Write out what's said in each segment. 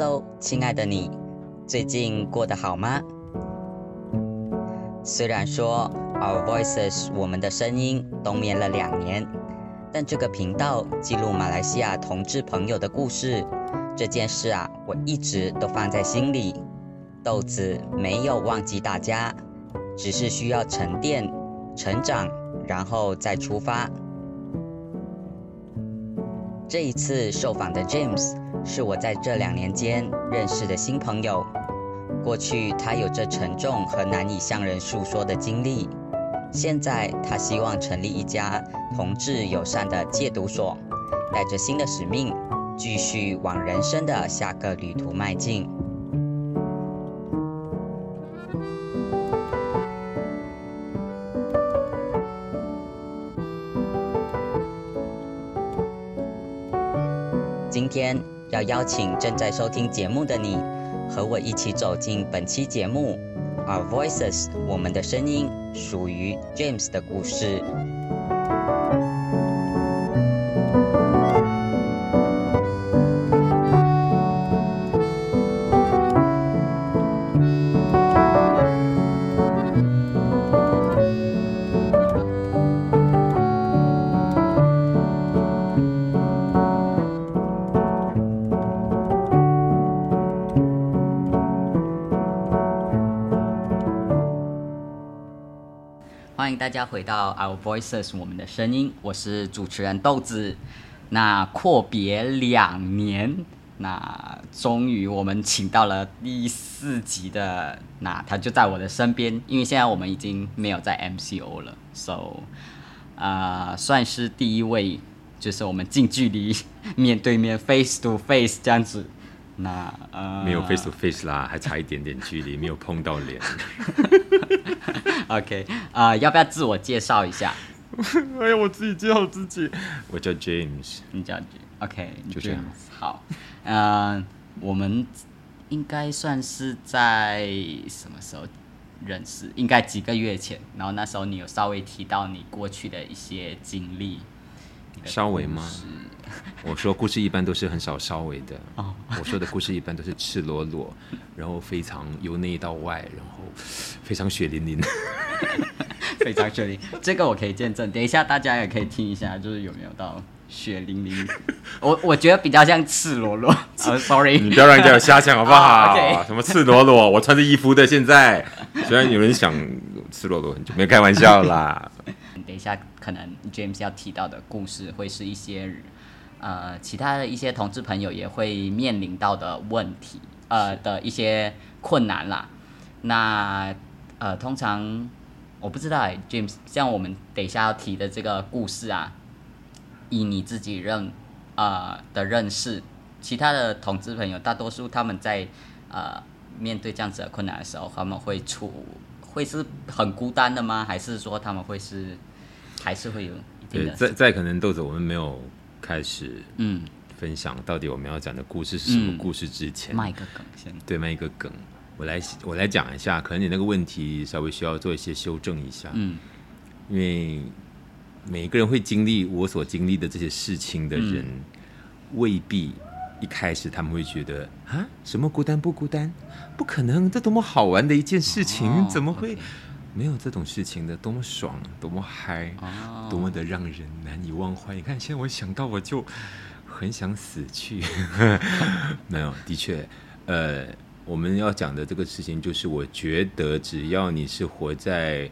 Hello，亲爱的你，最近过得好吗？虽然说 Our Voices 我们的声音冬眠了两年，但这个频道记录马来西亚同志朋友的故事这件事啊，我一直都放在心里。豆子没有忘记大家，只是需要沉淀、成长，然后再出发。这一次受访的 James 是我在这两年间认识的新朋友。过去他有着沉重和难以向人诉说的经历，现在他希望成立一家同志友善的戒毒所，带着新的使命，继续往人生的下个旅途迈进。今天要邀请正在收听节目的你，和我一起走进本期节目《Our Voices》，我们的声音属于 James 的故事。大家回到 Our Voices，我们的声音，我是主持人豆子。那阔别两年，那终于我们请到了第四集的，那他就在我的身边，因为现在我们已经没有在 MCO 了，so 啊、算是第一位，就是我们近距离面对面 face to face 这样子。那呃，没有 face to face 啦，还差一点点距离，没有碰到脸。OK，啊、要不要自我介绍一下？哎呀，我自己介绍自己，我叫 James。你叫 James，OK，就这样 James。好，呃，我们应该算是在什么时候认识？应该几个月前。然后那时候你有稍微提到你过去的一些经历。你的稍微吗？我说故事一般都是很少稍微的，哦我说的故事一般都是赤裸裸，然后非常由内到外，然后非常血淋淋。非常血淋，这个我可以见证。等一下大家也可以听一下，就是有没有到血淋淋。我我觉得比较像赤裸裸。呃、s o r r y 你不要让人家有瞎想好不好？什么赤裸裸，我穿着衣服的。现在虽然有人想赤裸裸很久，没有开玩笑啦。等一下，可能 James 要提到的故事会是一些呃其他的一些同志朋友也会面临到的问题，呃的一些困难啦。那呃，通常我不知道，James，像我们等一下要提的这个故事啊，以你自己认呃的认识，其他的同志朋友大多数他们在呃面对这样子的困难的时候，他们会处会是很孤单的吗？还是说他们会是还是会有一定对，的在在可能豆子我们没有开始嗯。分享到底我们要讲的故事是什么嗯故事之前，卖一个梗先？对，卖一个梗，我来我来讲一下，可能你那个问题稍微需要做一些修正一下，嗯。因为每一个人会经历我所经历的这些事情的人，嗯。未必一开始他们会觉得啊，什么孤单不孤单？不可能，这多么好玩的一件事情，哦怎么会没有这种事情的？多么爽，多么嗨，哦多么的让人难以忘怀。你看，现在我想到我就很想死去。没有，的确，呃，我们要讲的这个事情，就是我觉得只要你是活在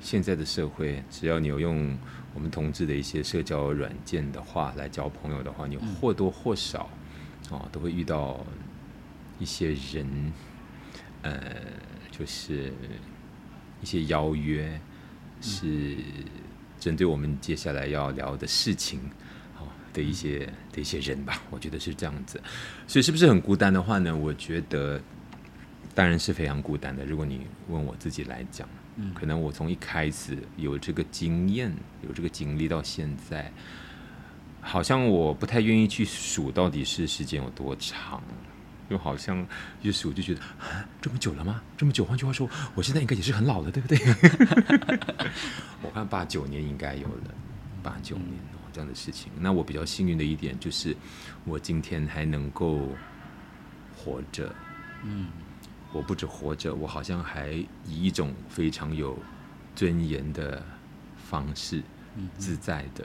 现在的社会，只要你有用我们同志的一些社交软件的话来交朋友的话，你或多或少哦都会遇到一些人，呃，就是一些邀约，是针对我们接下来要聊的事情。哦的一些的一些人吧，我觉得是这样子，所以是不是很孤单的话呢？我觉得当然是非常孤单的。如果你问我自己来讲，嗯可能我从一开始有这个经验，有这个经历到现在，好像我不太愿意去数到底是时间有多长，又好像一数就觉得啊，这么久了吗？这么久，换句话说，我现在应该也是很老了，对不对？我看八九年应该有了，八九年哦这样的事情。那我比较幸运的一点就是，我今天还能够活着。嗯我不止活着，我好像还以一种非常有尊严的方式，嗯自在的、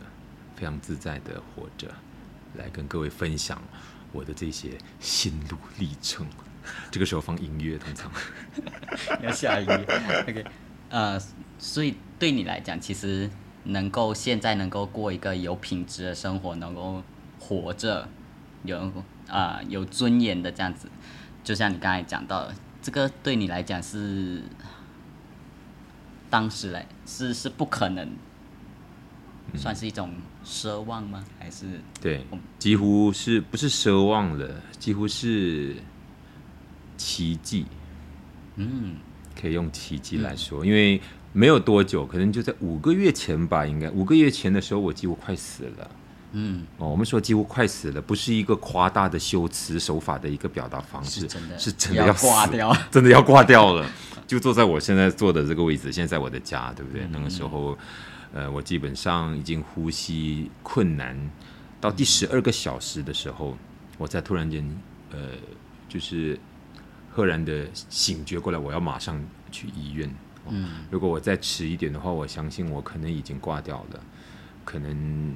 非常自在的活着，来跟各位分享我的这些心路历程。这个时候放音乐，通常 要下雨。OK，呃，所以对你来讲，其实能够现在能够过一个有品质的生活，能够活着，有啊、有尊严的这样子，就像你刚才讲到的，这个对你来讲是当时来是是不可能，算是一种奢望吗？还是对，几乎是不是奢望了，几乎是奇迹。嗯可以用奇迹来说，因为没有多久，可能就在五个月前吧，应该五个月前的时候，我几乎快死了。嗯哦，我们说几乎快死了，不是一个夸大的修辞手法的一个表达方式，是真的是真的要挂掉 真的要挂掉了。就坐在我现在坐的这个位置，现在在我的家，对不对？那个时候，呃，我基本上已经呼吸困难，到第十二个小时的时候，我才突然间，呃，就是赫然的醒觉过来，我要马上去医院。哦嗯如果我再迟一点的话，我相信我可能已经挂掉了，可能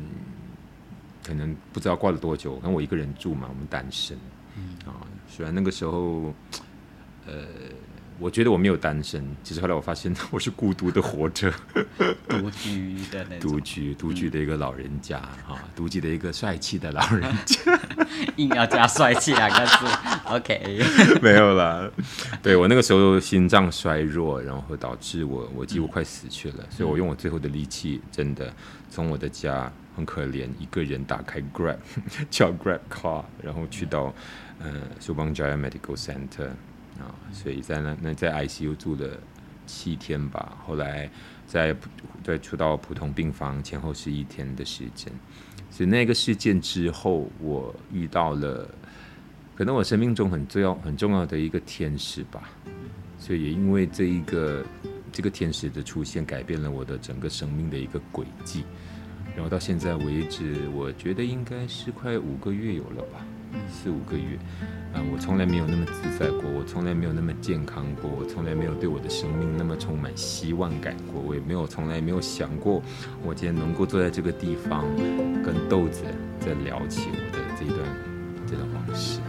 可能不知道挂了多久。跟我一个人住嘛，我们单身，嗯啊，虽然那个时候，呃，我觉得我没有单身，其实后来我发现 我是孤独的活着，独居的那种，独居独居的一个老人家啊，独居的一个帅气的老人家。硬要加帅气两个字，OK。没有啦，对我那个时候心脏衰弱，然后导致我我几乎快死去了，所以我用我最后的力气，真的从我的家很可怜一个人打开 Grab 叫 Grab Car，然后去到呃苏邦 Jaya Medical Center 啊，所以在那那在 ICU 住了七天吧，后来在普再出到普通病房，前后是一天的时间。所以那个事件之后，我遇到了可能我生命中很重要很重要的一个天使吧，所以也因为这一个这个天使的出现，改变了我的整个生命的一个轨迹。然后到现在为止，我觉得应该是快五个月有了吧，四五个月。啊、我从来没有那么自在过，我从来没有那么健康过，我从来没有对我的生命那么充满希望感过，我也没有从来没有想过，我今天能够坐在这个地方，跟豆子在聊起我的这一段这段往事。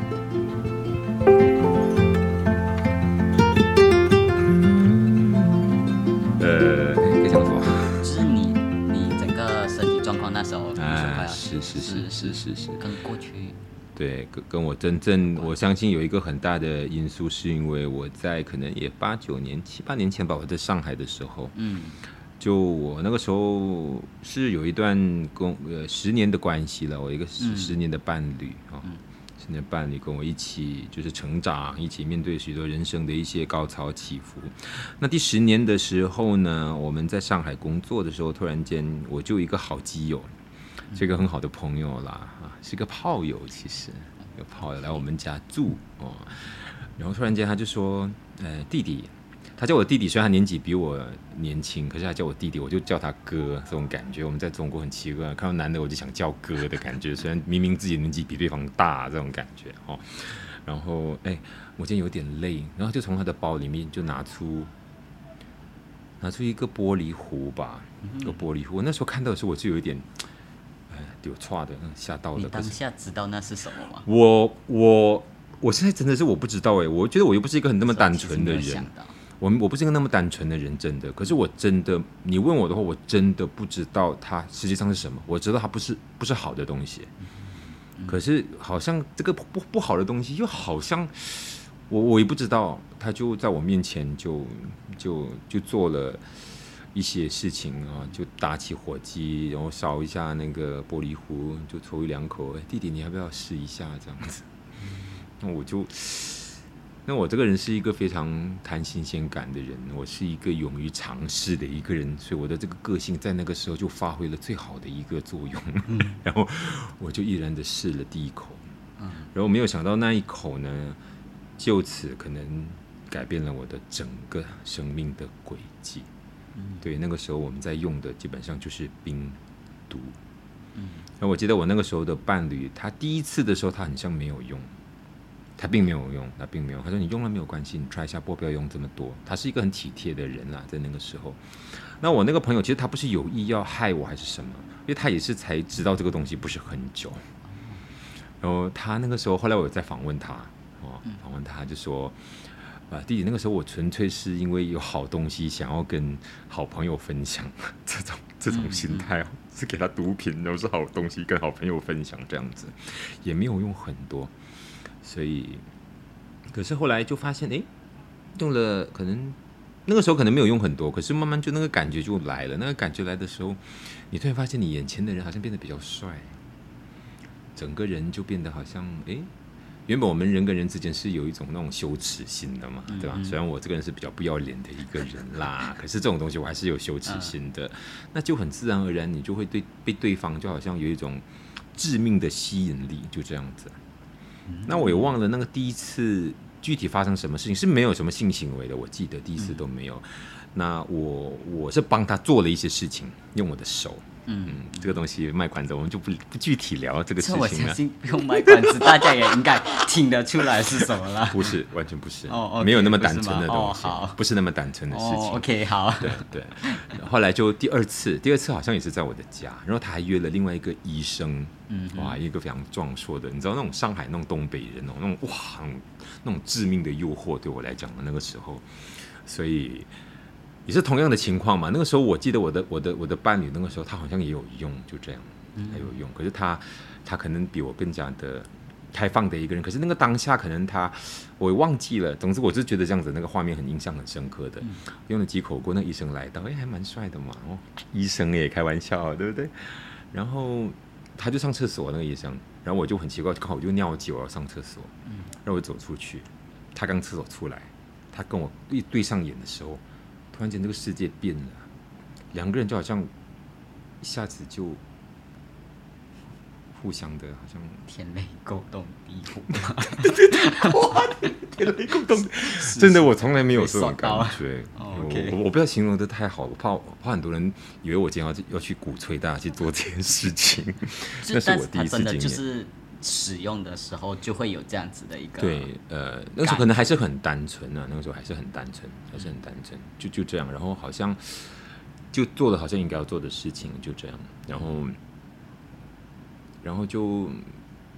呃，该讲什么？就是你你整个身体状况那时候，哎，要是是是是是是，跟过去，对，跟跟我真正，我相信有一个很大的因素，是因为我在可能也八九年、七八年前吧，我在上海的时候，嗯。就我那个时候是有一段工呃十年的关系了，我一个十嗯。十年的伴侣啊，十年伴侣跟我一起就是成长，一起面对许多人生的一些高潮起伏。那第十年的时候呢，我们在上海工作的时候，突然间我就一个好基友，是一个很好的朋友啦，啊，是个炮友，其实有炮友来我们家住哦，然后突然间他就说，呃，弟弟。他叫我弟弟，虽然他年纪比我年轻，可是他叫我弟弟，我就叫他哥，这种感觉我们在中国很奇怪，看到男的我就想叫哥的感觉，虽然明明自己年纪比对方大，这种感觉哦。然后哎，我今天有点累，然后就从他的包里面就拿出拿出一个玻璃壶吧，一个玻璃壶。我那时候看到的时候，我就有一点哎丢错的，嗯吓到你了。可是当下知道那是什么吗？我我我现在真的是我不知道哎，我觉得我又不是一个很那么单纯的人我我不是一个那么单纯的人，真的。可是我真的，你问我的话，我真的不知道它实际上是什么。我知道它不是不是好的东西，可是好像这个不不不好的东西，又好像我我也不知道，他就在我面前就就就做了一些事情啊，就打起火机，然后烧一下那个玻璃壶，就抽一两口。哎，弟弟，你要不要试一下这样子？那我就。那我这个人是一个非常贪新鲜感的人，我是一个勇于尝试的一个人，所以我的这个个性在那个时候就发挥了最好的一个作用。然后我就毅然的试了第一口，然后没有想到那一口呢，就此可能改变了我的整个生命的轨迹。对，那个时候我们在用的基本上就是冰毒。嗯那我记得我那个时候的伴侣，他第一次的时候他很像没有用。他并没有用，他并没有。他说你用了没有关系，你 try 一下，不要用这么多。他是一个很体贴的人啦，在那个时候。那我那个朋友其实他不是有意要害我还是什么，因为他也是才知道这个东西不是很久。然后他那个时候，后来我有在访问他，哦，访问他就说，啊，弟弟，那个时候我纯粹是因为有好东西想要跟好朋友分享，这种这种心态哦，是给他毒品，然后是好东西跟好朋友分享这样子，也没有用很多，所以，可是后来就发现，哎，用了可能那个时候可能没有用很多，可是慢慢就那个感觉就来了，那个感觉来的时候，你突然发现你眼前的人好像变得比较帅。整个人就变得好像，哎，原本我们人跟人之间是有一种那种羞耻心的嘛，对吧？虽然我这个人是比较不要脸的一个人啦，可是这种东西我还是有羞耻心的，那就很自然而然，你就会对被对方就好像有一种致命的吸引力，就这样子。那我也忘了那个第一次具体发生什么事情，是没有什么性行为的，我记得第一次都没有。那我我是帮他做了一些事情，用我的手。嗯，这个东西卖关子，我们就不不具体聊这个事情了。我相信不用卖关子，大家也应该听得出来是什么了。不是，完全不是，哦，没有那么单纯的东西，不是那么单纯的事情。OK，好。对对，后来就第二次，第二次好像也是在我的家，然后他还约了另外一个医生，嗯，哇，一个非常壮硕的，你知道那种上海那种东北人哦，那种哇，那种致命的诱惑，对我来讲的那个时候，所以。也是同样的情况嘛？那个时候我记得我的我的我的伴侣那个时候他好像也有用，就这样，还有用。可是他他可能比我更加的开放的一个人。可是那个当下可能他我忘记了。总之我就觉得这样子那个画面很印象很深刻的。用了几口锅，那医生来到，哎，还蛮帅的嘛。哦，医生也开玩笑，对不对？然后他就上厕所那个医生，然后我就很奇怪，刚好我就尿急我要上厕所，嗯，让我走出去。他刚厕所出来，他跟我对对上眼的时候。突然间，这个世界变了，两个人就好像一下子就互相的，好像天雷勾动地火。天雷勾动，真的，我从来没有这种感觉。我 我不要形容的太好，我怕怕很多人以为我今天要要去鼓吹大家去做这件事情。那是我第一次经验。使用的时候就会有这样子的一个对，呃，那时候可能还是很单纯呢，那个时候还是很单纯，还是很单纯，就就这样，然后好像就做了好像应该要做的事情，就这样，然后，然后就。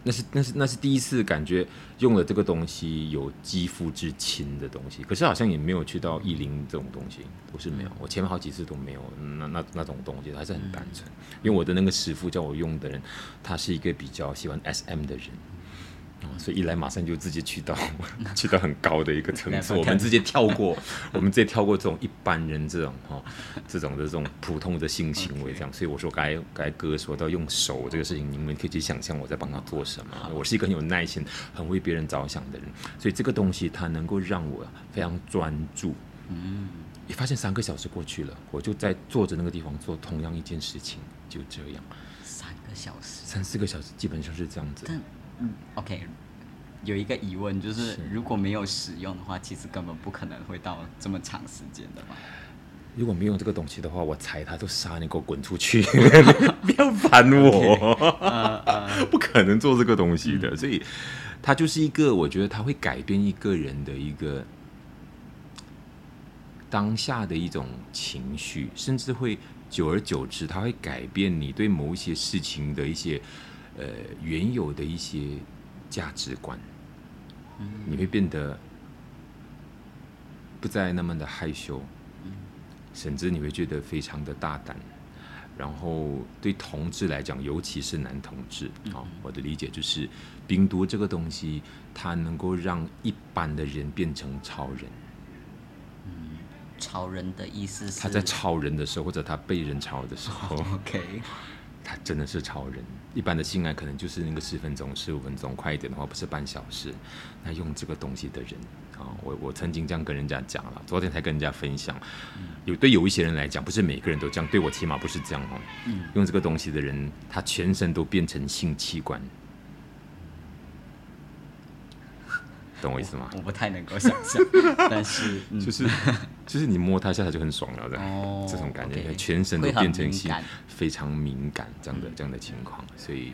那是那是那是第一次感觉用了这个东西有肌肤之亲的东西，可是好像也没有去到意林这种东西，不是没有，我前面好几次都没有那那那种东西，还是很单纯，因为我的那个师傅叫我用的人，他是一个比较喜欢 SM 的人。所以一来马上就直接去到 去到很高的一个层次，我们直接跳过，我们直接跳过这种一般人这种哈这种的这种普通的性行为这样。所以我说，该该哥说到用手这个事情，你们可以去想象我在帮他做什么。我是一个很有耐心、很为别人着想的人，所以这个东西它能够让我非常专注。嗯，你发现三个小时过去了，我就在坐着那个地方做同样一件事情，就这样。三个小时，三四个小时，基本上是这样子。嗯，OK，有一个疑问就是，如果没有使用的话，其实根本不可能会到这么长时间的嘛。如果没有这个东西的话，我踩他都杀你，给我滚出去！不要烦我，不可能做这个东西的。所以，它就是一个，我觉得它会改变一个人的一个当下的一种情绪，甚至会久而久之，它会改变你对某一些事情的一些。呃，原有的一些价值观，你会变得不再那么的害羞，甚至你会觉得非常的大胆。然后对同志来讲，尤其是男同志，啊，我的理解就是，冰毒这个东西，它能够让一般的人变成超人。嗯，超人的意思是他在超人的时候，或者他被人超的时候。OK。他真的是超人，一般的性爱可能就是那个十分钟、十五分钟，快一点的话不是半小时。那用这个东西的人啊，我我曾经这样跟人家讲了，昨天才跟人家分享。有对有一些人来讲，不是每个人都这样，对我起码不是这样哦。用这个东西的人，他全身都变成性器官，懂我意思吗？我不太能够想象，但是就是就是你摸它一下，它就很爽了的，哦这种感觉全身都变成性敏感非常敏感这样的、这样的情况，所以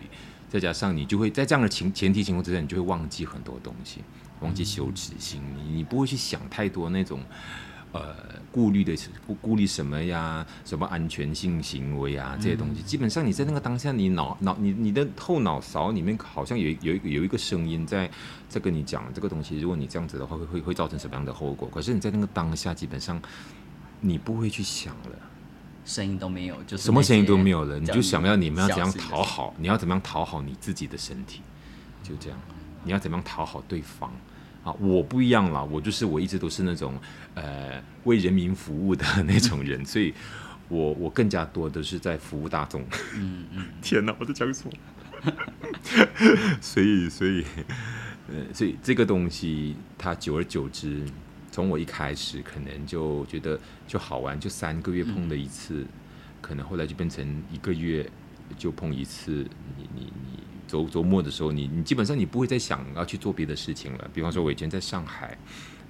再加上你就会在这样的情前提情况之下，你就会忘记很多东西，忘记羞耻心，你你不会去想太多那种。呃，顾虑的是顾顾虑什么呀？什么安全性行为啊？这些东西，基本上你在那个当下，你脑脑你你的后脑勺里面好像有有一个有一个声音在在跟你讲这个东西，如果你这样子的话，会会会造成什么样的后果？可是你在那个当下，基本上你不会去想了。声音都没有，就是什么声音都没有了，你就想要你们要怎样讨好，你要怎么样讨好你自己的身体，就这样，你要怎么样讨好对方啊？我不一样啦，我就是我一直都是那种呃为人民服务的那种人，所以我我更加多的是在服务大众。嗯嗯，天哪，我在讲什么？所以，所以，呃，所以这个东西，它久而久之，从我一开始可能就觉得就好玩，就三个月碰了一次，可能后来就变成一个月就碰一次。你你你周周末的时候，你你基本上你不会再想要去做别的事情了。比方说，我以前在上海。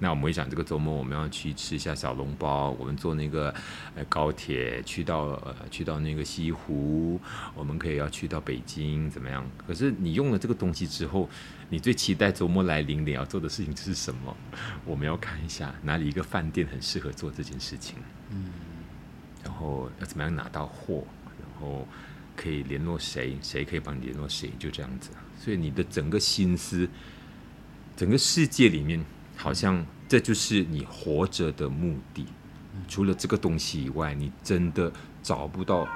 那我们会想，这个周末我们要去吃一下小笼包。我们坐那个呃高铁去到呃去到那个西湖，我们可以要去到北京，怎么样？可是你用了这个东西之后，你最期待周末来临你要做的事情是什么？我们要看一下哪里一个饭店很适合做这件事情，嗯，然后要怎么样拿到货，然后可以联络谁，谁可以帮你联络谁，就这样子。所以你的整个心思，整个世界里面。好像这就是你活着的目的。除了这个东西以外，你真的找不到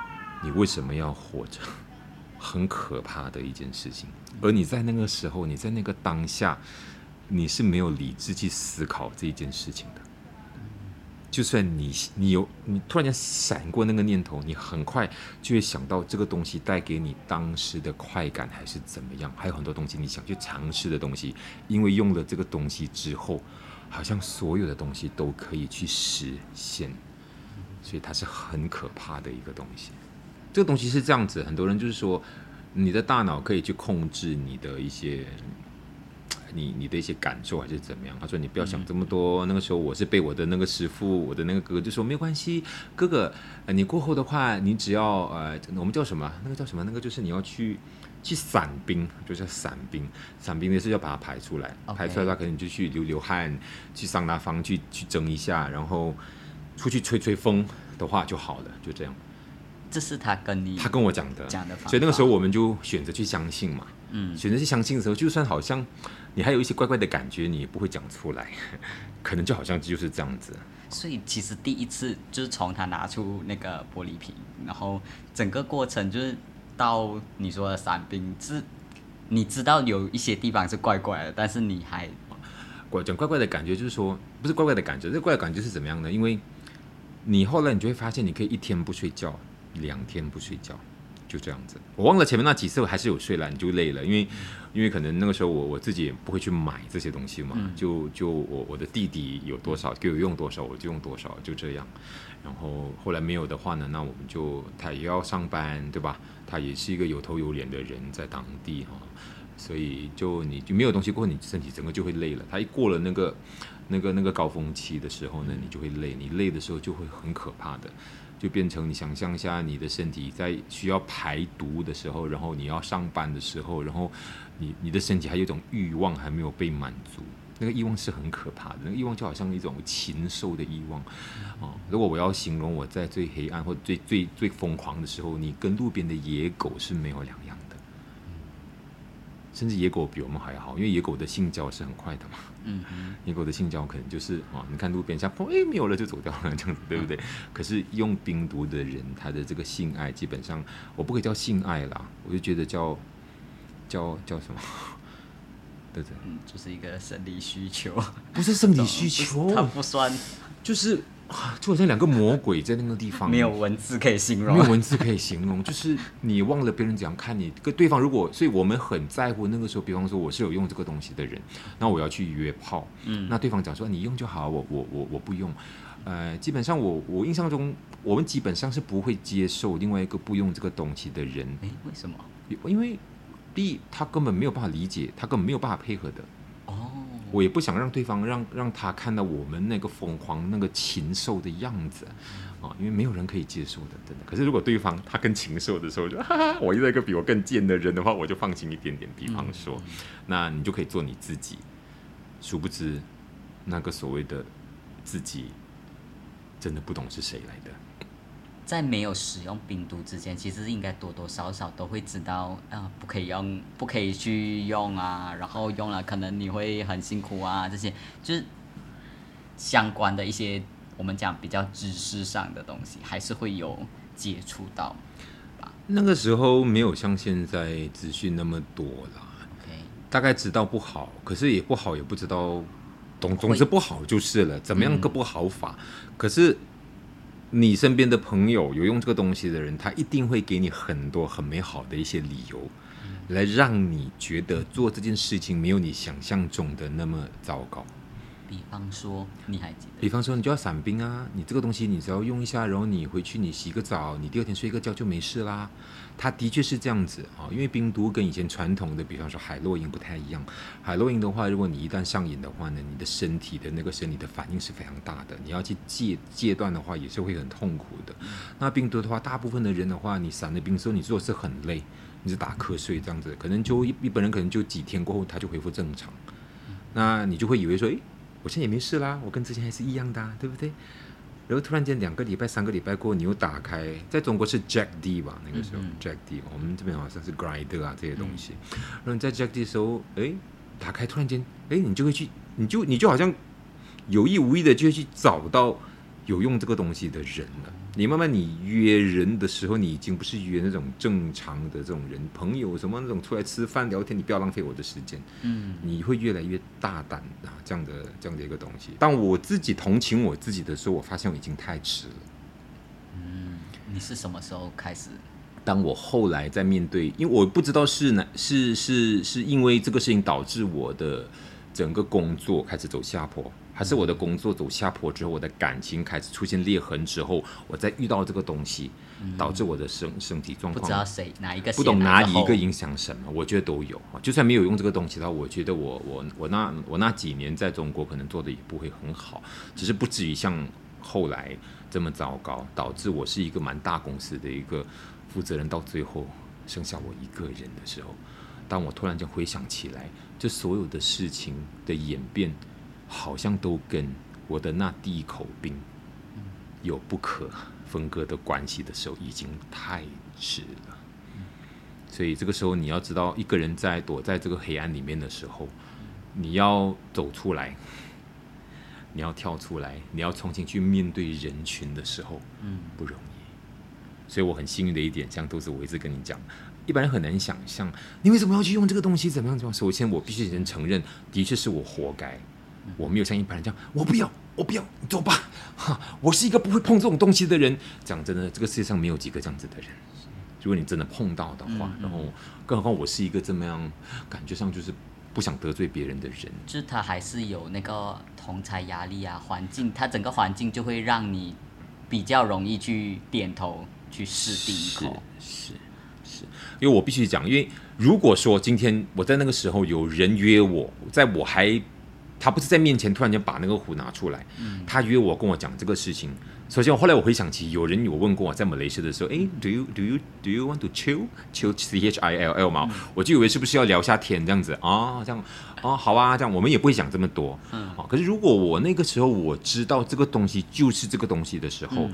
你为什么要活着，很可怕的一件事情。而你在那个时候，你在那个当下，你是没有理智去思考这一件事情的。就算你你有你突然间闪过那个念头，你很快就会想到这个东西带给你当时的快感还是怎么样，还有很多东西你想去尝试的东西，因为用了这个东西之后，好像所有的东西都可以去实现，所以它是很可怕的一个东西。这个东西是这样子，很多人就是说，你的大脑可以去控制你的一些。你你的一些感受还是怎么样？他说你不要想这么多。那个时候我是被我的那个师傅，我的那个哥哥就说没有关系，哥哥，呃，你过后的话，你只要呃，我们叫什么？那个叫什么？那个就是你要去去散兵，就是散兵。散兵的是要把它排出来排出来的话，可能你就去流流汗，去桑拿房去去蒸一下，然后出去吹吹风的话就好了，就这样。这是他跟你他跟我讲的，讲的所以那个时候我们就选择去相信嘛。嗯选择去相信的时候，就算好像你还有一些怪怪的感觉，你也不会讲出来，可能就好像就是这样子。所以其实第一次就是从他拿出那个玻璃瓶，然后整个过程就是到你说的伞兵，是你知道有一些地方是怪怪的，但是你还怪讲怪怪的感觉，就是说不是怪怪的感觉，这怪怪的感觉是怎么样呢？因为你后来你就会发现，你可以一天不睡觉，两天不睡觉，就这样子。我忘了前面那几次我还是有睡了，你就累了，因为因为可能那个时候我我自己也不会去买这些东西嘛，就就我我的弟弟有多少给我用多少，我就用多少，就这样。然后后来没有的话呢，那我们就他也要上班，对吧？他也是一个有头有脸的人，在当地哈、所以就你就没有东西过后，你身体整个就会累了。他一过了那个那个那个高峰期的时候呢，你就会累。你累的时候就会很可怕的，就变成你想象一下，你的身体在需要排毒的时候，然后你要上班的时候，然后你你的身体还有一种欲望还没有被满足。那个欲望是很可怕的，那个欲望就好像一种禽兽的欲望，哦。如果我要形容我在最黑暗或最最最疯狂的时候，你跟路边的野狗是没有两样，甚至野狗比我们还好，因为野狗的性交是很快的嘛。嗯哼野狗的性交可能就是啊，你看路边像砰，哎没有了就走掉了这样子，对不对？可是用冰毒的人，他的这个性爱基本上我不可以叫性爱啦，我就觉得叫叫叫什么？对不对？嗯，就是一个生理需求，不是生理需 求，它不算就是啊，就好像两个魔鬼在那个地方，没有文字可以形容。没有。文字可以形容，就是你忘了别人怎样看你，跟对方如果，所以我们很在乎那个时候，比方说我是有用这个东西的人，那我要去约炮，嗯。那对方讲说你用就好，我我我我不用，呃，基本上我我印象中，我们基本上是不会接受另外一个不用这个东西的人，诶，为什么？因为第一他根本没有办法理解，他根本没有办法配合的，哦，我也不想让对方让让他看到我们那个疯狂、那个禽兽的样子啊，因为没有人可以接受的，真的。可是如果对方他更禽兽的时候，就哈哈，我遇到一个比我更贱的人的话，我就放心一点点。比方说，那你就可以做你自己。殊不知，那个所谓的自己，真的不懂是谁来的。在没有使用冰毒之前，其实应该多多少少都会知道啊，不可以用，不可以去用啊，然后用了可能你会很辛苦啊，这些就是相关的一些我们讲比较知识上的东西，还是会有接触到。那个时候没有像现在资讯那么多啦，OK，大概知道不好，可是也不好，也不知道，总总之不好就是了。怎么样个不好法？可是你身边的朋友有用这个东西的人，他一定会给你很多很美好的一些理由，来让你觉得做这件事情没有你想象中的那么糟糕。比方说你还记得？比方说，你就要伞兵啊，你这个东西你只要用一下，然后你回去你洗个澡，你第二天睡个觉就没事啦。它的确是这样子啊，因为冰毒跟以前传统的，比方说海洛因不太一样。海洛因的话，如果你一旦上瘾的话呢，你的身体的那个生理的反应是非常大的，你要去戒戒断的话，也是会很痛苦的。那冰毒的话，大部分的人的话，你散了冰之后，你做事很累，你是打瞌睡这样子，可能就一一般人可能就几天过后他就恢复正常，那你就会以为说，诶。我现在也没事啦，我跟之前还是一样的、啊，对不对？然后突然间两个礼拜、三个礼拜过后，你又打开，在中国是 Jack D 吧，那个时候、嗯嗯 Jack D，我们这边好像是 Grinder 啊这些东西。然后你在 Jack D 的时候，哎，打开突然间，哎，你就会去，你就你就好像有意无意的就会去找到有用这个东西的人了。你慢慢你约人的时候，你已经不是约那种正常的这种人，朋友什么那种出来吃饭聊天，你不要浪费我的时间。嗯你会越来越大胆啊，这样的这样的一个东西。当我自己同情我自己的时候，我发现我已经太迟了。嗯，你是什么时候开始？当我后来在面对，因为我不知道是哪是是是因为这个事情导致我的整个工作开始走下坡，还是我的工作走下坡之后，我的感情开始出现裂痕之后，我再遇到这个东西，导致我的身身体状况不知道谁哪一个不懂哪里一个影响什么，我觉得都有啊。就算没有用这个东西的话，我觉得我我我那我那几年在中国可能做的也不会很好，只是不至于像后来这么糟糕，导致我是一个蛮大公司的一个负责人，到最后剩下我一个人的时候，当我突然间回想起来，这所有的事情的演变，好像都跟我的那第一口冰有不可分割的关系的时候，已经太迟了。所以这个时候，你要知道，一个人在躲在这个黑暗里面的时候，你要走出来，你要跳出来，你要重新去面对人群的时候，嗯不容易。所以我很幸运的一点，像都是我一直跟你讲，一般人很难想象，你为什么要去用这个东西，怎么样怎么样。首先，我必须先承认，的确是我活该，我没有像一般人这样，我不要，我不要，你走吧，哈，我是一个不会碰这种东西的人。讲真的，这个世界上没有几个这样子的人。如果你真的碰到的话，然后更何况我是一个这么样感觉上就是不想得罪别人的人，就是他还是有那个同才压力啊，环境，他整个环境就会让你比较容易去点头去试第一口。是是，因为我必须讲，因为如果说今天我在那个时候有人约我，在我还他不是在面前突然间把那个壶拿出来，他约我跟我讲这个事情。首先，我后来我回想起有人有问过我在马来西亚的时候，诶 d o you do you do you want to chill chill c h i l l 嘛？我就以为是不是要聊下天这样子啊？这样哦，好啊，这样我们也不会想这么多。嗯，好。可是如果我那个时候我知道这个东西就是这个东西的时候，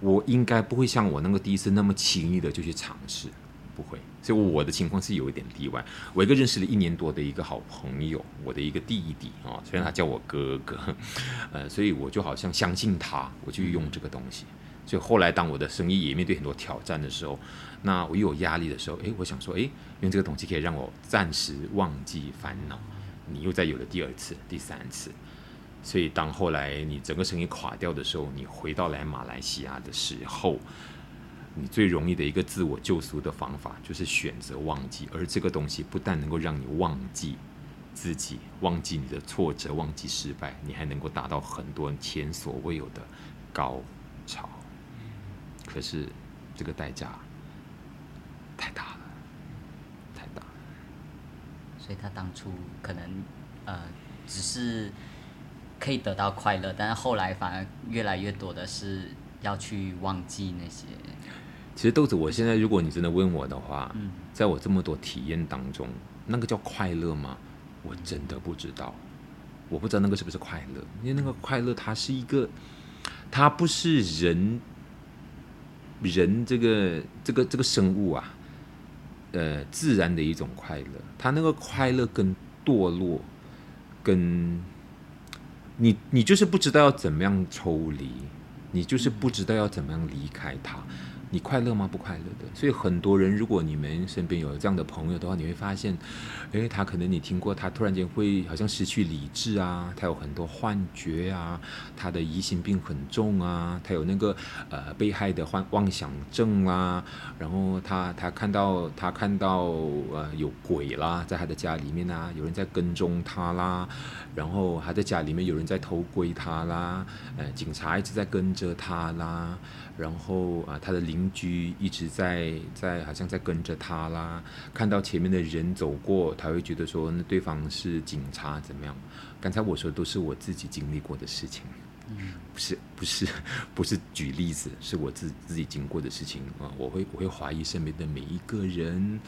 我应该不会像我那个第一次那么轻易的就去尝试，不会。所以我的情况是有一点例外。我一个认识了一年多的一个好朋友，我的一个弟弟啊、虽然他叫我哥哥，呃，所以我就好像相信他，我就用这个东西。所以后来当我的生意也面对很多挑战的时候，那我又有压力的时候，诶，我想说，诶，用这个东西可以让我暂时忘记烦恼。你又再有了第二次、第三次。所以，当后来你整个生意垮掉的时候，你回到来马来西亚的时候，你最容易的一个自我救赎的方法，就是选择忘记。而这个东西不但能够让你忘记自己，忘记你的挫折，忘记失败，你还能够达到很多前所未有的高潮。可是，这个代价太大了，太大了。所以他当初可能呃只是可以得到快乐，但是后来反而越来越多的是要去忘记那些。其实豆子，我现在如果你真的问我的话，在我这么多体验当中，那个叫快乐吗？我真的不知道，我不知道那个是不是快乐，因为那个快乐它是一个，它不是人，人这个这个这个生物啊，呃，自然的一种快乐，它那个快乐跟堕落，跟你你就是不知道要怎么样抽离，你就是不知道要怎么样离开它。你快乐吗？不快乐的。所以很多人，如果你们身边有这样的朋友的话，你会发现，诶，他可能你听过，他突然间会好像失去理智啊，他有很多幻觉啊，他的疑心病很重啊，他有那个呃被害的幻妄想症啦，然后他他看到他看到呃有鬼啦，在他的家里面啊，有人在跟踪他啦，然后他在家里面有人在偷窥他啦，呃，警察一直在跟着他啦。然后啊，他的邻居一直在在好像在跟着他啦，看到前面的人走过，他会觉得说那对方是警察怎么样？刚才我说都是我自己经历过的事情，嗯，不是不是不是举例子，是我自自己经过的事情啊。我会我会怀疑身边的每一个人，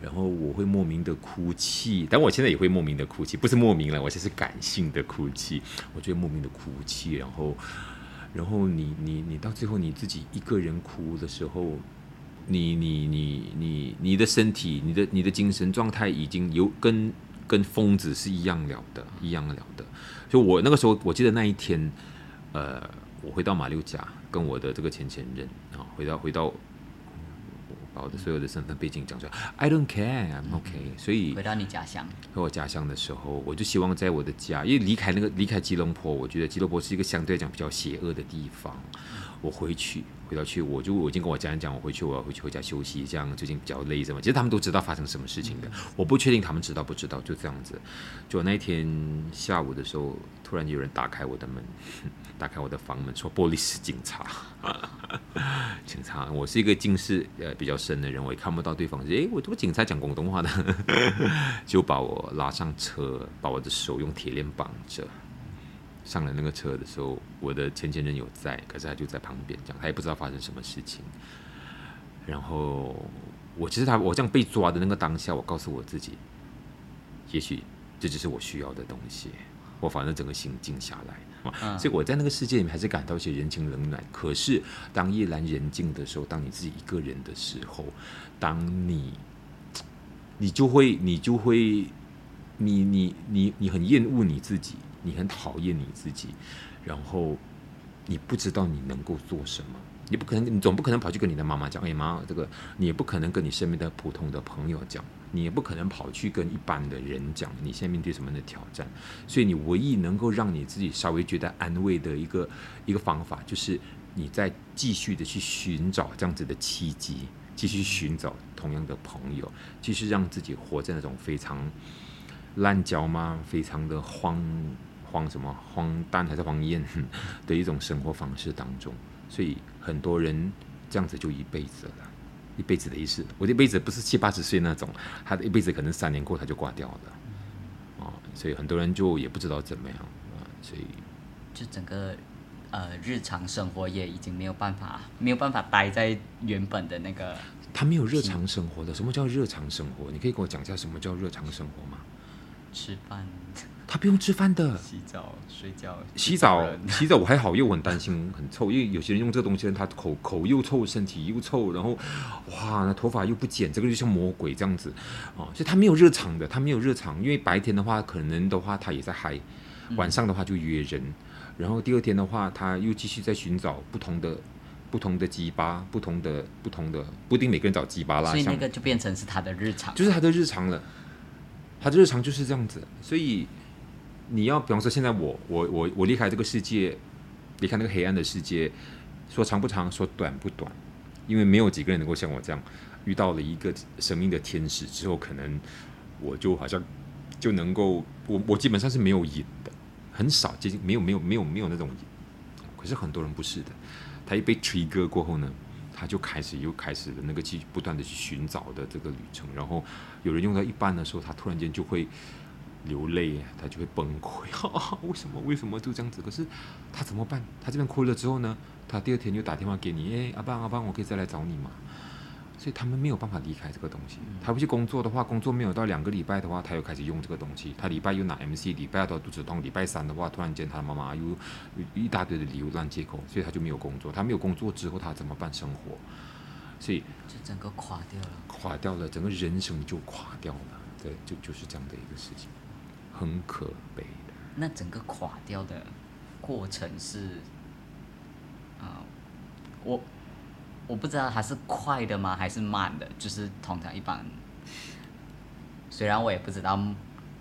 然后我会莫名的哭泣，但我现在也会莫名的哭泣，不是莫名了，我现在是感性的哭泣，我就会莫名的哭泣，然后。然后你你你到最后你自己一个人哭的时候，你你你你你的身体，你的你的精神状态已经有跟跟疯子是一样了的，一样了的。就我那个时候，我记得那一天，呃，我回到马六甲，跟我的这个前前任啊，回到回到。把我的所有的身份背景讲出来，I don't care，I'm OK。所以回到你家乡，回我家乡的时候，我就希望在我的家，因为离开那个离开吉隆坡，我觉得吉隆坡是一个相对来讲比较邪恶的地方。我回去，回到去，我就我已经跟我家人讲，我回去我要回去回家休息，这样最近比较累，什么？其实他们都知道发生什么事情的，我不确定他们知道不知道，就这样子。就那一天下午的时候，突然有人打开我的门。打开我的房门，说：“玻璃是警察，警察。我是一个近视呃比较深的人，我也看不到对方。诶，我这个警察讲广东话的，就把我拉上车，把我的手用铁链绑着。上了那个车的时候，我的前前任有在，可是他就在旁边，这样他也不知道发生什么事情。然后我其实他我这样被抓的那个当下，我告诉我自己，也许这就是我需要的东西。我反正整个心静下来。”所以我在那个世界里面还是感到一些人情冷暖。可是当夜阑人静的时候，当你自己一个人的时候，当你，你就会，你就会，你你你你很厌恶你自己，你很讨厌你自己，然后你不知道你能够做什么。你不可能，你总不可能跑去跟你的妈妈讲，哎妈，这个你也不可能跟你身边的普通的朋友讲，你也不可能跑去跟一般的人讲，你现在面对什么样的挑战？所以你唯一能够让你自己稍微觉得安慰的一个一个方法，就是你在继续的去寻找这样子的契机，继续寻找同样的朋友，继续让自己活在那种非常烂交吗？非常的荒荒什么荒诞还是荒宴 的一种生活方式当中。所以很多人这样子就一辈子了，一辈子的意思。我的一辈子不是七八十岁那种，他的一辈子可能三年过他就挂掉了，啊，所以很多人就也不知道怎么样啊，所以就整个呃日常生活也已经没有办法，没有办法待在原本的那个。他没有日常生活的，什么叫日常生活？你可以跟我讲一下什么叫日常生活吗？吃饭。他不用吃饭的，洗澡、睡觉、洗澡、洗澡我还好，又很担心很臭，因为有些人用这个东西，他口口又臭，身体又臭，然后哇，那头发又不剪，这个就像魔鬼这样子。啊！所以他没有热场的，他没有热场，因为白天的话可能的话他也在嗨，晚上的话就约人，然后第二天的话他又继续在寻找不同的不同的鸡巴，不同的不同的，不一定每个人找鸡巴啦，所以那个就变成是他的日常，就是他的日常了，他的日常就是这样子，所以。你要比方说，现在我我我我离开这个世界，离开那个黑暗的世界，说长不长，说短不短，因为没有几个人能够像我这样遇到了一个生命的天使之后，可能我就好像就能够，我我基本上是没有瘾的，很少接近没有没有没有没有那种瘾，可是很多人不是的，他一被 trigger 过后呢，他就开始又开始了那个去不断的去寻找的这个旅程，然后有人用到一半的时候，他突然间就会。流泪，他就会崩溃。为什么？为什么就这样子？可是他怎么办？他这边哭了之后呢？他第二天就打电话给你，哎，阿邦阿邦，我可以再来找你吗？所以他们没有办法离开这个东西。他不去工作的话，工作没有到两个礼拜的话，他又开始用这个东西。他礼拜又拿 MC，礼拜二肚子痛，礼拜三的话，突然间他妈妈又一大堆的理由乱借口，所以他就没有工作。他没有工作之后，他怎么办生活？所以就整个垮掉了，垮掉了，整个人生就垮掉了。对，就就是这样的一个事情，很可悲的。那整个垮掉的过程是？啊，我我不知道它是快的吗，还是慢的？就是通常一般，虽然我也不知道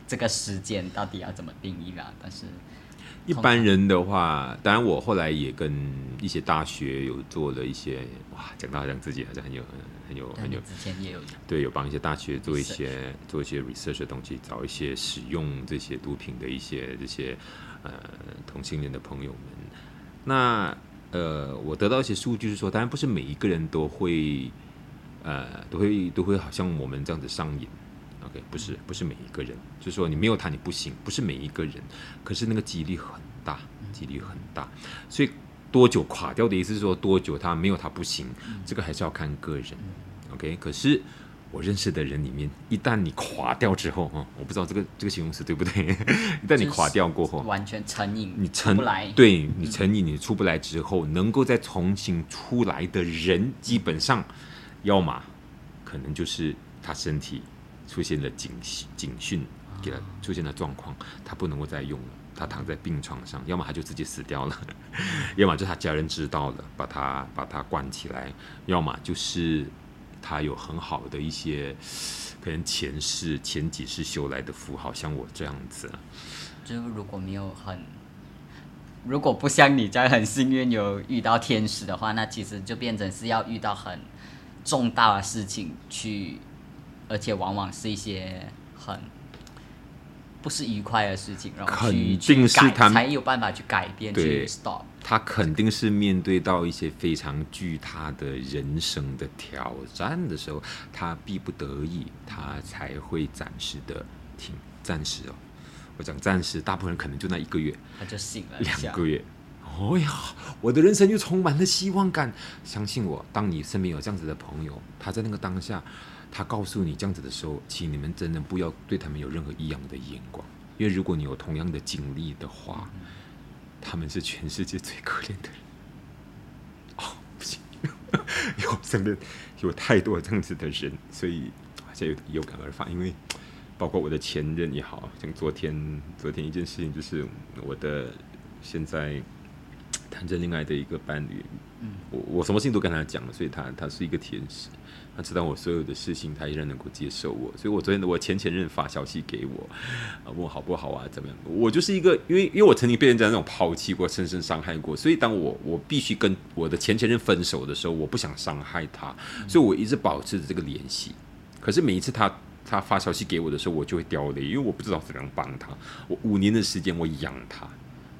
这个时间到底要怎么定义啦，但是一般人的话，当然我后来也跟一些大学有做了一些，哇，讲到好像自己好像很有很有很有，之前也有对，有帮一些大学做一些做一些 research 的东西，找一些使用这些毒品的一些这些呃同性恋的朋友们，那。呃，我得到一些数据是说，当然不是每一个人都会，呃，都会都会好像我们这样子上瘾，OK，不是不是每一个人，就是说你没有他你不行，不是每一个人，可是那个几率很大，几率很大，所以多久垮掉的意思是说多久他没有他不行，这个还是要看个人，OK，可是。我认识的人里面，一旦你垮掉之后，哈，我不知道这个这个形容词对不对？一旦你垮掉过后，完全成瘾，你成不来，对你成瘾，你出不来之后，能够再重新出来的人，基本上，要么可能就是他身体出现了警警讯，给他出现了状况，他不能够再用了，他躺在病床上，要么他就直接死掉了，要么就他家人知道了，把他把他关起来，要么就是。他有很好的一些可能前世前几世修来的符号，像我这样子。就如果没有很，如果不像你这样很幸运有遇到天使的话，那其实就变成是要遇到很重大的事情去，而且往往是一些很不是愉快的事情，然后去去改才有办法去改变去 stop。他肯定是面对到一些非常巨大的人生的挑战的时候，他逼不得已，他才会暂时的停。暂时哦，我讲暂时，大部分人可能就那一个月，他就醒了。两个月，哦呀，我的人生又充满了希望感。相信我，当你身边有这样子的朋友，他在那个当下，他告诉你这样子的时候，请你们真的不要对他们有任何异样的眼光，因为如果你有同样的经历的话。他们是全世界最可怜的人。哦，不行，有身边有太多这样子的人，所以现在有感而发。因为包括我的前任也好像昨天昨天一件事情，就是我的现在谈着恋爱的一个伴侣，嗯，我我什么事情都跟他讲了，所以他他是一个天使。他知道我所有的事情，他依然能够接受我，所以我昨天我前前任发消息给我，啊问我好不好啊怎么样？我就是一个，因为因为我曾经被人家那种抛弃过，深深伤害过，所以当我我必须跟我的前前任分手的时候，我不想伤害他，所以我一直保持着这个联系。可是每一次他他发消息给我的时候，我就会掉泪，因为我不知道怎样帮他。我五年的时间我养他，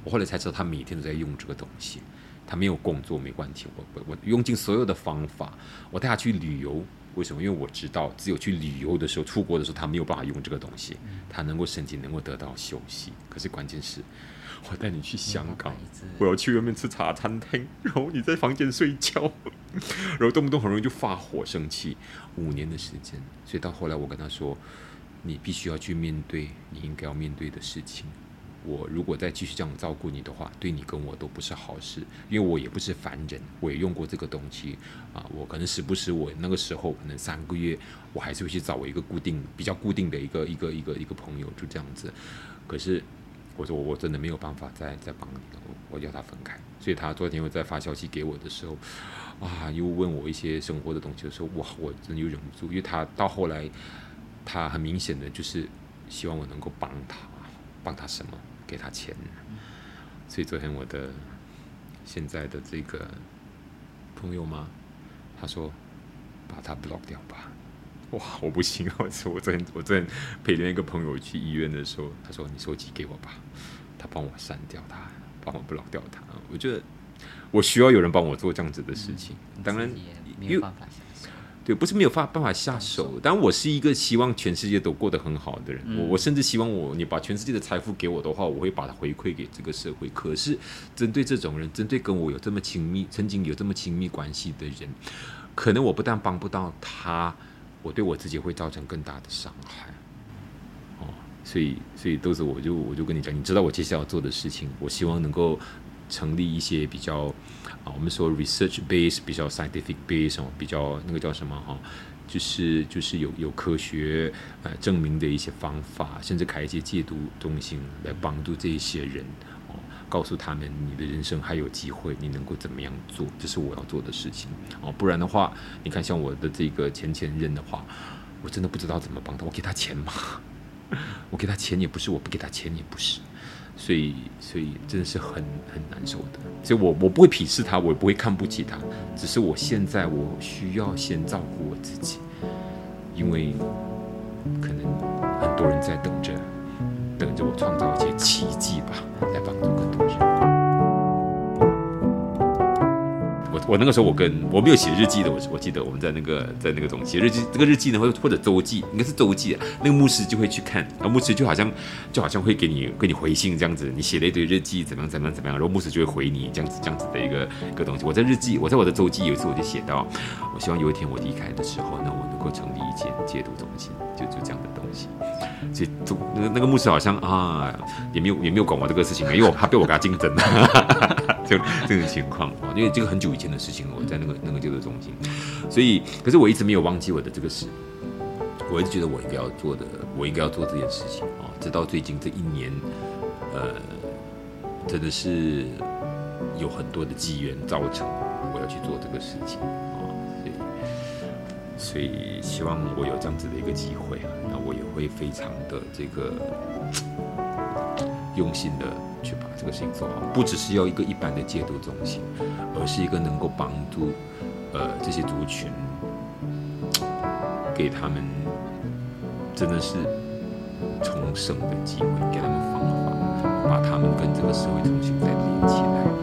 我后来才知道他每天都在用这个东西。他没有工作没关系，我我我用尽所有的方法，我带他去旅游。为什么？因为我知道，只有去旅游的时候，出国的时候，他没有办法用这个东西，他能够身体能够得到休息。可是关键是，我带你去香港，我要去外面吃茶餐厅，然后你在房间睡觉，然后动不动很容易就发火生气。五年的时间，所以到后来我跟他说，你必须要去面对你应该要面对的事情。我如果再继续这样照顾你的话，对你跟我都不是好事，因为我也不是凡人，我也用过这个东西啊。我可能时不时，我那个时候可能三个月，我还是会去找我一个固定、比较固定的一个、一个、一个、一个朋友，就这样子。可是我说我真的没有办法再再帮你了，我我要他分开。所以他昨天又在发消息给我的时候，啊，又问我一些生活的东西的时候，哇，我真的又忍不住，因为他到后来，他很明显的就是希望我能够帮他，帮他什么？给他钱，所以昨天我的现在的这个朋友吗？他说把他 block 掉吧。哇，我不行啊！我 说我昨天我昨天陪另一个朋友去医院的时候，他说你手机给我吧，他帮我删掉他，帮我 block 掉他。我觉得我需要有人帮我做这样子的事情。当然，因为对，不是没有法办法下手，但我是一个希望全世界都过得很好的人。我我甚至希望我你把全世界的财富给我的话，我会把它回馈给这个社会。可是针对这种人，针对跟我有这么亲密、曾经有这么亲密关系的人，可能我不但帮不到他，我对我自己会造成更大的伤害。哦，所以所以都是我就我就跟你讲，你知道我接下来要做的事情，我希望能够成立一些比较。啊，我们说 research base 比较 scientific base 哦，比较那个叫什么哈，就是就是有有科学呃证明的一些方法，甚至开一些戒毒中心来帮助这一些人哦，告诉他们你的人生还有机会，你能够怎么样做，这是我要做的事情哦。不然的话，你看像我的这个前前任的话，我真的不知道怎么帮他，我给他钱吗？我给他钱也不是，我不给他钱也不是。所以，所以真的是很很难受的。所以我我不会鄙视他，我也不会看不起他。只是我现在我需要先照顾我自己，因为可能很多人在等着，等着我创造一些奇迹吧，来帮助我我那个时候，我跟我没有写日记的，我我记得我们在那个在那个种写日记，这个日记呢，或或者周记，应该是周记，那个牧师就会去看，然后牧师就好像就好像会给你给你回信这样子，你写了一堆日记，怎么样怎么样怎么样，然后牧师就会回你这样子这样子的一个一个东西。我在日记，我在我的周记有一次我就写到，我希望有一天我离开的时候，那我能够成立一间戒毒中心，就就这样的东西。这就那个那个牧师好像啊，也没有也没有管我这个事情，因为我怕被我给他竞争。就这种情况啊，因为这个很久以前的事情了，我在那个那个救助中心，所以可是我一直没有忘记我的这个事，我一直觉得我应该要做的，我应该要做这件事情啊，直到最近这一年，呃，真的是有很多的机缘造成我要去做这个事情啊，所以所以希望我有这样子的一个机会啊，那我也会非常的这个用心的。去把这个事情做好，不只是要一个一般的戒毒中心，而是一个能够帮助呃这些族群，给他们真的是重生的机会，给他们方法，把他们跟这个社会重新再连起来。